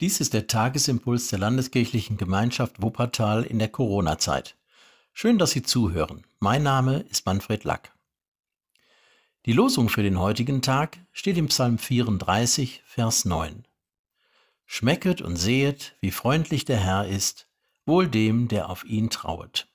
Dies ist der Tagesimpuls der Landeskirchlichen Gemeinschaft Wuppertal in der Corona-Zeit. Schön, dass Sie zuhören. Mein Name ist Manfred Lack. Die Losung für den heutigen Tag steht im Psalm 34, Vers 9. Schmecket und sehet, wie freundlich der Herr ist, wohl dem, der auf ihn trauet.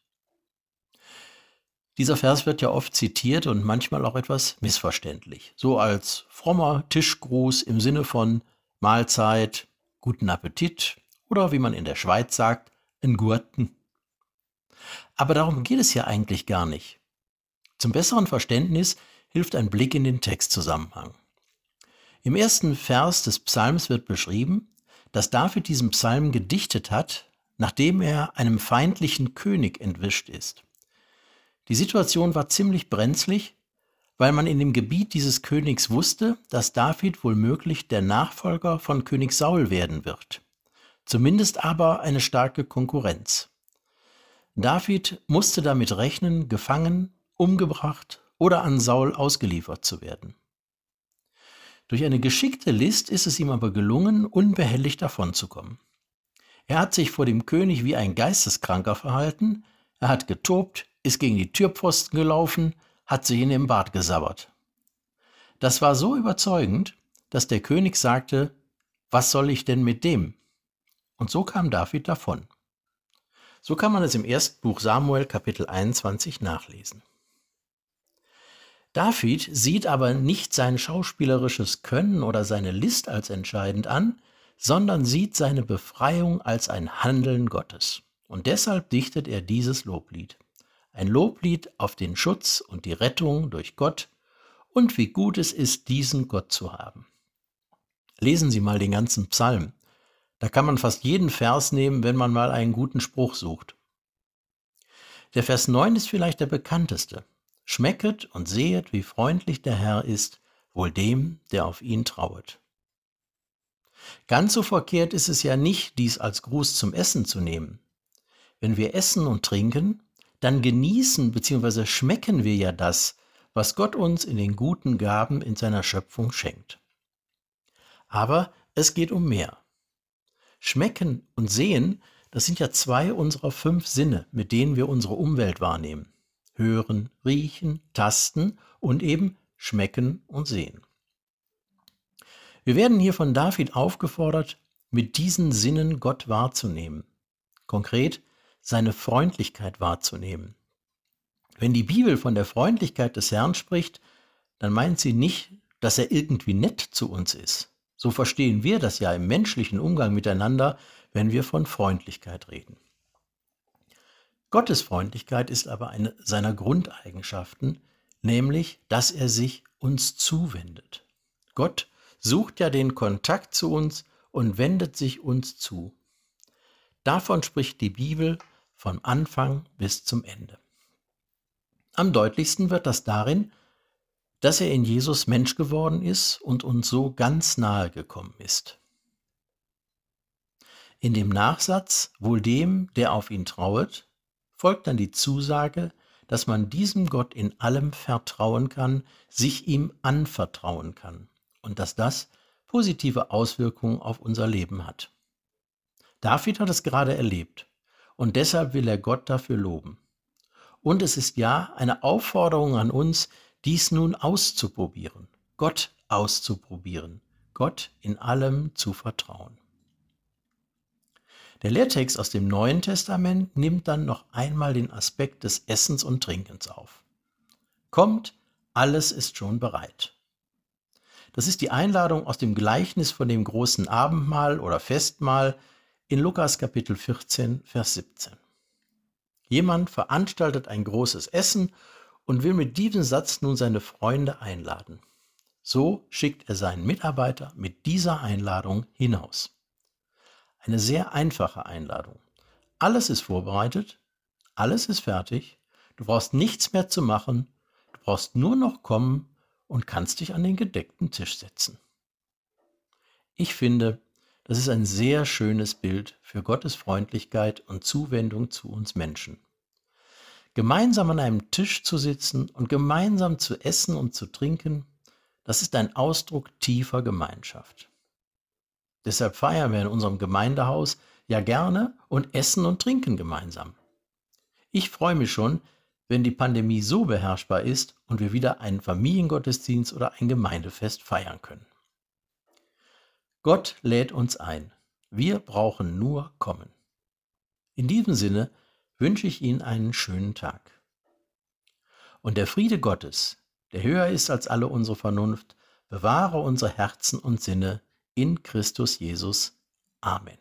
Dieser Vers wird ja oft zitiert und manchmal auch etwas missverständlich, so als frommer Tischgruß im Sinne von Mahlzeit, guten Appetit oder wie man in der Schweiz sagt, en Gurten. Aber darum geht es ja eigentlich gar nicht. Zum besseren Verständnis hilft ein Blick in den Textzusammenhang. Im ersten Vers des Psalms wird beschrieben, dass David diesen Psalm gedichtet hat, nachdem er einem feindlichen König entwischt ist. Die Situation war ziemlich brenzlig weil man in dem Gebiet dieses Königs wusste, dass David womöglich der Nachfolger von König Saul werden wird. Zumindest aber eine starke Konkurrenz. David musste damit rechnen, gefangen, umgebracht oder an Saul ausgeliefert zu werden. Durch eine geschickte List ist es ihm aber gelungen, unbehelligt davonzukommen. Er hat sich vor dem König wie ein Geisteskranker verhalten, er hat getobt, ist gegen die Türpfosten gelaufen, hat sie in den Bart gesabbert. Das war so überzeugend, dass der König sagte, was soll ich denn mit dem? Und so kam David davon. So kann man es im ersten Buch Samuel Kapitel 21 nachlesen. David sieht aber nicht sein schauspielerisches Können oder seine List als entscheidend an, sondern sieht seine Befreiung als ein Handeln Gottes. Und deshalb dichtet er dieses Loblied. Ein Loblied auf den Schutz und die Rettung durch Gott und wie gut es ist, diesen Gott zu haben. Lesen Sie mal den ganzen Psalm. Da kann man fast jeden Vers nehmen, wenn man mal einen guten Spruch sucht. Der Vers 9 ist vielleicht der bekannteste. Schmecket und sehet, wie freundlich der Herr ist, wohl dem, der auf ihn trauet. Ganz so verkehrt ist es ja nicht, dies als Gruß zum Essen zu nehmen. Wenn wir essen und trinken, dann genießen bzw. schmecken wir ja das, was Gott uns in den guten Gaben in seiner Schöpfung schenkt. Aber es geht um mehr. Schmecken und sehen, das sind ja zwei unserer fünf Sinne, mit denen wir unsere Umwelt wahrnehmen. Hören, riechen, tasten und eben schmecken und sehen. Wir werden hier von David aufgefordert, mit diesen Sinnen Gott wahrzunehmen. Konkret seine Freundlichkeit wahrzunehmen. Wenn die Bibel von der Freundlichkeit des Herrn spricht, dann meint sie nicht, dass er irgendwie nett zu uns ist. So verstehen wir das ja im menschlichen Umgang miteinander, wenn wir von Freundlichkeit reden. Gottes Freundlichkeit ist aber eine seiner Grundeigenschaften, nämlich, dass er sich uns zuwendet. Gott sucht ja den Kontakt zu uns und wendet sich uns zu. Davon spricht die Bibel vom Anfang bis zum Ende. Am deutlichsten wird das darin, dass er in Jesus Mensch geworden ist und uns so ganz nahe gekommen ist. In dem Nachsatz, wohl dem, der auf ihn trauet, folgt dann die Zusage, dass man diesem Gott in allem vertrauen kann, sich ihm anvertrauen kann und dass das positive Auswirkungen auf unser Leben hat. David hat es gerade erlebt und deshalb will er Gott dafür loben. Und es ist ja eine Aufforderung an uns, dies nun auszuprobieren, Gott auszuprobieren, Gott in allem zu vertrauen. Der Lehrtext aus dem Neuen Testament nimmt dann noch einmal den Aspekt des Essens und Trinkens auf. Kommt, alles ist schon bereit. Das ist die Einladung aus dem Gleichnis von dem großen Abendmahl oder Festmahl, in Lukas Kapitel 14, Vers 17. Jemand veranstaltet ein großes Essen und will mit diesem Satz nun seine Freunde einladen. So schickt er seinen Mitarbeiter mit dieser Einladung hinaus. Eine sehr einfache Einladung. Alles ist vorbereitet, alles ist fertig, du brauchst nichts mehr zu machen, du brauchst nur noch kommen und kannst dich an den gedeckten Tisch setzen. Ich finde, das ist ein sehr schönes Bild für Gottes Freundlichkeit und Zuwendung zu uns Menschen. Gemeinsam an einem Tisch zu sitzen und gemeinsam zu essen und zu trinken, das ist ein Ausdruck tiefer Gemeinschaft. Deshalb feiern wir in unserem Gemeindehaus ja gerne und essen und trinken gemeinsam. Ich freue mich schon, wenn die Pandemie so beherrschbar ist und wir wieder einen Familiengottesdienst oder ein Gemeindefest feiern können. Gott lädt uns ein. Wir brauchen nur kommen. In diesem Sinne wünsche ich Ihnen einen schönen Tag. Und der Friede Gottes, der höher ist als alle unsere Vernunft, bewahre unsere Herzen und Sinne in Christus Jesus. Amen.